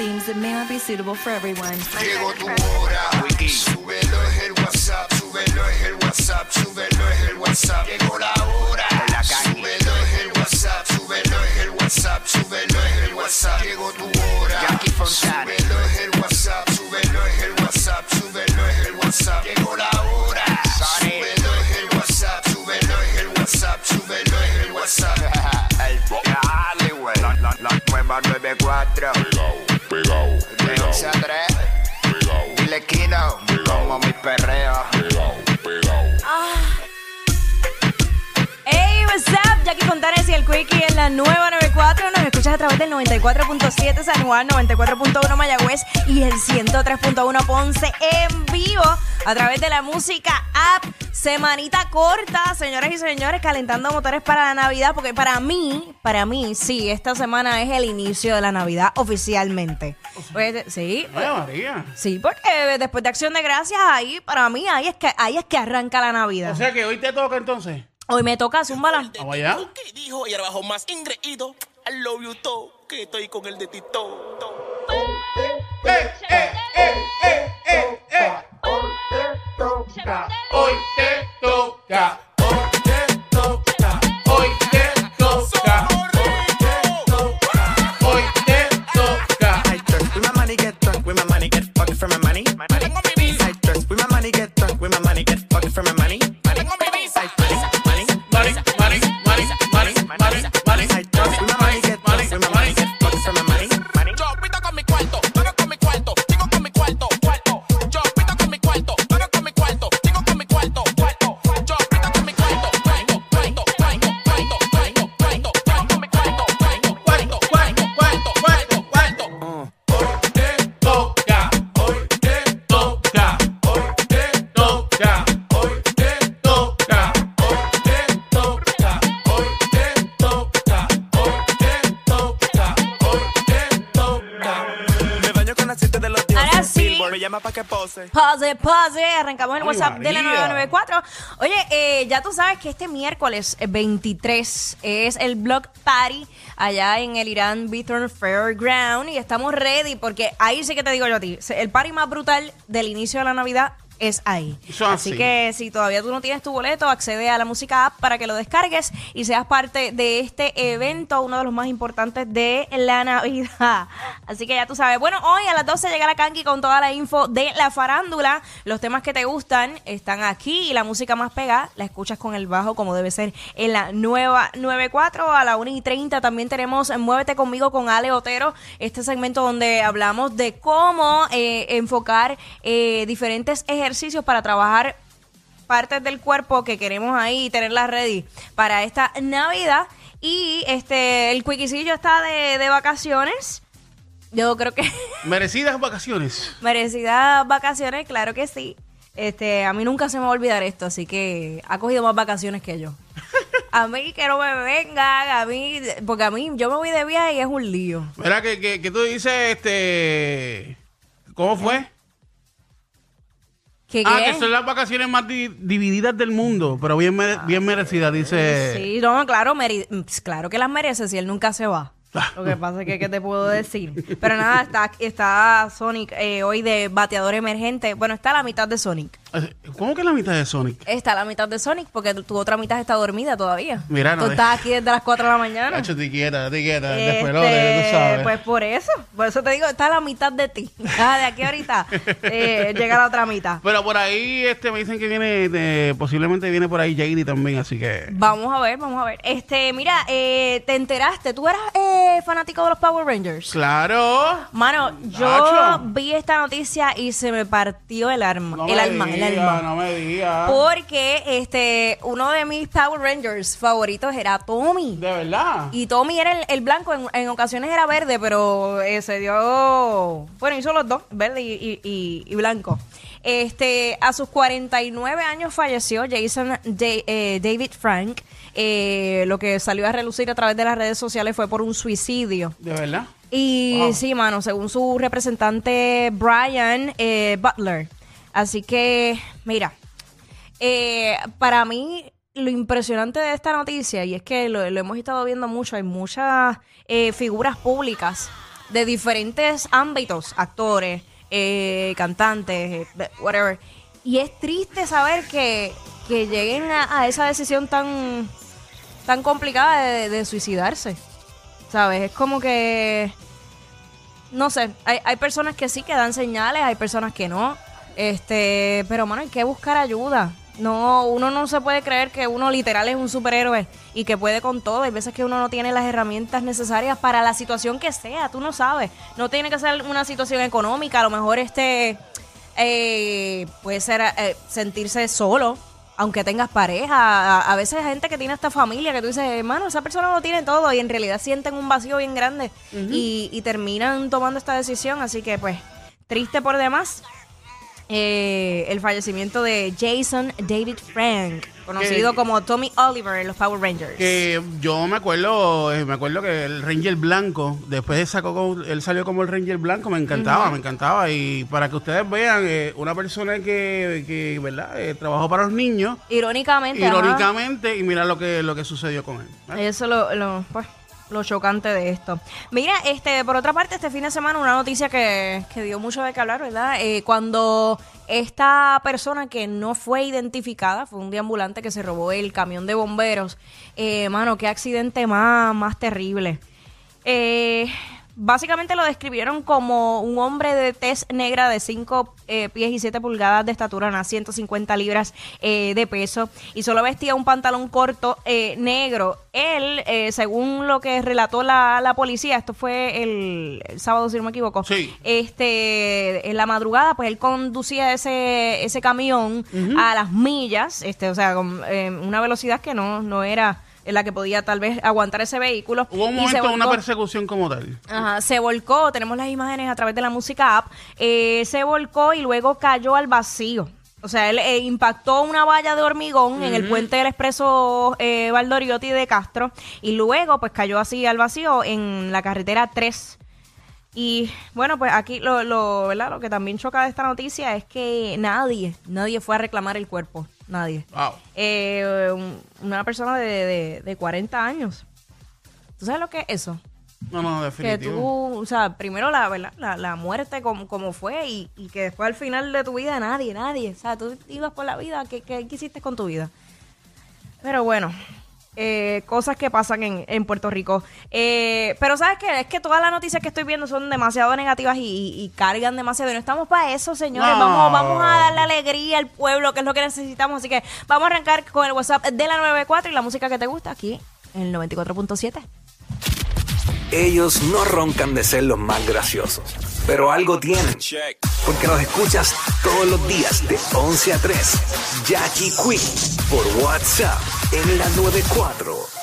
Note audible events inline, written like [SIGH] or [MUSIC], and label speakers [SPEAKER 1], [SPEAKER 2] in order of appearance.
[SPEAKER 1] themes that may not be suitable for everyone.
[SPEAKER 2] Llegó tu hora. Súbelo es el WhatsApp, súbelo es el WhatsApp, súbelo es el WhatsApp. Llegó la hora. Súbelo es el WhatsApp, súbelo es el WhatsApp, súbelo es el WhatsApp. Llegó tu hora. Súbelo es el WhatsApp, súbelo es el WhatsApp, súbelo es el WhatsApp. Llegó la hora. Súbelo es el WhatsApp, súbelo es el WhatsApp, súbelo es el WhatsApp.
[SPEAKER 3] Dale, güey. La, la, la nueva 94.
[SPEAKER 4] Pegao, pegao.
[SPEAKER 5] Hey, what's up? Jackie Fontanes y el Quickie en la nueva 94. Nos escuchas a través del 94.7 San Juan, 94.1 Mayagüez y el 103.1 Ponce en vivo a través de la música app. Semanita corta, señoras y señores, calentando motores para la Navidad, porque para mí, para mí, sí, esta semana es el inicio de la Navidad oficialmente. Pues, sí,
[SPEAKER 6] Ay, María.
[SPEAKER 5] sí, porque después de Acción de Gracias, ahí, para mí, ahí es que, ahí es que arranca la Navidad.
[SPEAKER 6] O sea que hoy te toca entonces.
[SPEAKER 5] Hoy me toca zúmbala.
[SPEAKER 6] Vamos allá.
[SPEAKER 7] dijo y más ingreído. I love you todo, que estoy con el de Tito.
[SPEAKER 6] ¡Eh,
[SPEAKER 8] Que pose.
[SPEAKER 5] Pause, pause. Arrancamos el
[SPEAKER 6] Ay,
[SPEAKER 5] WhatsApp de la
[SPEAKER 6] María.
[SPEAKER 5] 994. Oye, eh, ya tú sabes que este miércoles eh, 23 es el Block Party allá en el Irán Beaton Fairground y estamos ready porque ahí sí que te digo yo a ti, el party más brutal del inicio de la Navidad es ahí.
[SPEAKER 6] Eso
[SPEAKER 5] así
[SPEAKER 6] así.
[SPEAKER 5] que si todavía tú no tienes tu boleto, accede a la música app para que lo descargues y seas parte de este evento, uno de los más importantes de la Navidad. [LAUGHS] Así que ya tú sabes. Bueno, hoy a las 12 llega la Kanki con toda la info de la farándula. Los temas que te gustan están aquí y la música más pegada la escuchas con el bajo como debe ser en la nueva 94 a la 1 y 30. También tenemos Muévete conmigo con Ale Otero, este segmento donde hablamos de cómo eh, enfocar eh, diferentes ejercicios para trabajar partes del cuerpo que queremos ahí tenerlas ready para esta Navidad. Y este el cuiquicillo está de, de vacaciones. Yo creo que [LAUGHS]
[SPEAKER 6] Merecidas vacaciones.
[SPEAKER 5] merecidas vacaciones, claro que sí. Este, a mí nunca se me va a olvidar esto, así que ha cogido más vacaciones que yo. [LAUGHS] A mí que no me vengan, a mí, porque a mí yo me voy de viaje y es un lío.
[SPEAKER 6] Mira que, que, que tú dices, este... ¿Cómo fue?
[SPEAKER 5] ¿Qué,
[SPEAKER 6] Ah,
[SPEAKER 5] qué?
[SPEAKER 6] que son las vacaciones más di- divididas del mundo, pero bien, mere- bien merecidas, dice...
[SPEAKER 5] Sí, no, claro, meri- pues, claro que las merece si él nunca se va. Lo que pasa es que, ¿qué te puedo decir? Pero nada, está, está Sonic eh, hoy de bateador emergente. Bueno, está la mitad de Sonic.
[SPEAKER 6] ¿Cómo que la mitad de Sonic?
[SPEAKER 5] Está la mitad de Sonic porque tu otra mitad está dormida todavía.
[SPEAKER 6] Mira, no
[SPEAKER 5] Tú
[SPEAKER 6] de-
[SPEAKER 5] estás aquí desde las 4 de la mañana.
[SPEAKER 6] Cacho, te quieta, te quieta,
[SPEAKER 5] Este,
[SPEAKER 6] después lo de, tú sabes.
[SPEAKER 5] Pues por eso, por eso te digo, está la mitad de ti. [LAUGHS] Ah, de aquí ahorita eh, llega la otra mitad.
[SPEAKER 6] Pero por ahí este me dicen que viene, de- posiblemente viene por ahí JD también, así que...
[SPEAKER 5] Vamos a ver, vamos a ver. Este, mira, eh, te enteraste, tú eras eh, fanático de los Power Rangers.
[SPEAKER 6] ¡Claro!
[SPEAKER 5] Mano, yo
[SPEAKER 6] Nacho.
[SPEAKER 5] vi esta noticia y se me partió el alma,
[SPEAKER 6] No
[SPEAKER 5] el
[SPEAKER 6] me
[SPEAKER 5] alma, el alma.
[SPEAKER 6] no me diga.
[SPEAKER 5] Porque este, uno de mis Power Rangers favoritos era Tommy.
[SPEAKER 6] ¿De verdad?
[SPEAKER 5] Y Tommy era el, el blanco, en, en ocasiones era verde, pero eh, se dio. Bueno, hizo los dos, verde y, y- y- y blanco. Este, a sus 49 años falleció Jason eh, David Frank. Eh, lo que salió a relucir a través de las redes sociales fue por un suicidio.
[SPEAKER 6] ¿De verdad?
[SPEAKER 5] Y
[SPEAKER 6] Wow.
[SPEAKER 5] sí, mano, según su representante Brian eh, Butler. Así que, mira, eh, para mí lo impresionante de esta noticia, y es que lo, lo hemos estado viendo mucho, hay muchas eh, figuras públicas de diferentes ámbitos, actores, eh, cantantes, eh, whatever. Y es triste saber que, que lleguen a, esa decisión tan, tan complicada de, de suicidarse. ¿Sabes? Es como que no sé, hay, hay personas que sí que dan señales, hay personas que no. Este, pero mano, hay que buscar ayuda. No, uno no se puede creer que uno literal es un superhéroe y que puede con todo. Hay veces que uno no tiene las herramientas necesarias para la situación que sea, tú no sabes. No tiene que ser una situación económica, a lo mejor este eh, puede ser eh, sentirse solo, aunque tengas pareja. A, a veces hay gente que tiene esta familia que tú dices, hermano, esa persona lo tiene todo y en realidad sienten un vacío bien grande y, y terminan tomando esta decisión. Así que, pues, triste por demás. Eh, el fallecimiento de Jason David Frank, conocido
[SPEAKER 9] Que-
[SPEAKER 5] como Tommy Oliver en los Power Rangers.
[SPEAKER 9] Que yo me acuerdo, eh, me acuerdo que el Ranger Blanco, después sacó, como- él salió como el Ranger Blanco, me encantaba, me encantaba. Y para que ustedes vean, eh, una persona que, que ¿verdad? Eh, trabajó para los niños,
[SPEAKER 5] Irónicamente, ajá.
[SPEAKER 9] irónicamente, y mira lo que, lo que sucedió con él. ¿eh?
[SPEAKER 5] Eso lo, lo, pues, lo chocante de esto. Mira, este, por otra parte, este fin de semana una noticia que, que dio mucho de qué hablar, ¿verdad? Eh, cuando esta persona que no fue identificada, fue un deambulante que se robó el camión de bomberos, eh, mano, qué accidente más, más terrible. Eh, básicamente lo describieron como un hombre de tez negra de 5 pies y 7 pulgadas de estatura, unas 150 libras eh, de peso, y solo vestía un pantalón corto eh, negro. Él, eh, según lo que relató la, la policía, esto fue el, el sábado, si no me equivoco,
[SPEAKER 9] Sí.
[SPEAKER 5] este, en la madrugada, pues él conducía ese, ese camión a las millas, este, o sea, con eh, una velocidad que no, no era en la que podía tal vez aguantar ese vehículo.
[SPEAKER 9] Hubo un momento de una persecución como tal.
[SPEAKER 5] Ajá, se volcó, tenemos las imágenes a través de la música app, eh, se volcó y luego cayó al vacío. O sea, él eh, impactó una valla de hormigón en el puente del expreso eh, Valdoriotti de Castro y luego pues cayó así al vacío en la carretera 3. Y bueno, pues aquí lo, lo, ¿verdad? lo que también choca de esta noticia es que nadie, nadie fue a reclamar el cuerpo, nadie.
[SPEAKER 9] Wow.
[SPEAKER 5] Eh, un- una persona de, de, de 40 años. ¿Tú sabes lo que es eso?
[SPEAKER 9] No, no,
[SPEAKER 5] que
[SPEAKER 9] definitivo.
[SPEAKER 5] tú, o sea, primero la, ¿verdad? la, la muerte como, como fue y, y que después al final de tu vida nadie, nadie. O sea, tú ibas por la vida, ¿qué, qué, qué hiciste con tu vida? Pero bueno, eh, cosas que pasan en, en Puerto Rico. Eh, pero ¿sabes qué? Es que todas las noticias que estoy viendo son demasiado negativas y, y- y cargan demasiado. Y no estamos para eso, señores.
[SPEAKER 9] No.
[SPEAKER 5] Vamos, vamos a darle alegría al pueblo, que es lo que necesitamos. Así que vamos a arrancar con el WhatsApp de la 94 y la música que te gusta aquí en el 94.7.
[SPEAKER 10] Ellos no roncan de ser los más graciosos, pero algo tienen. Porque los escuchas todos los días de 11 a 3. Jackie Quick por WhatsApp en la 94.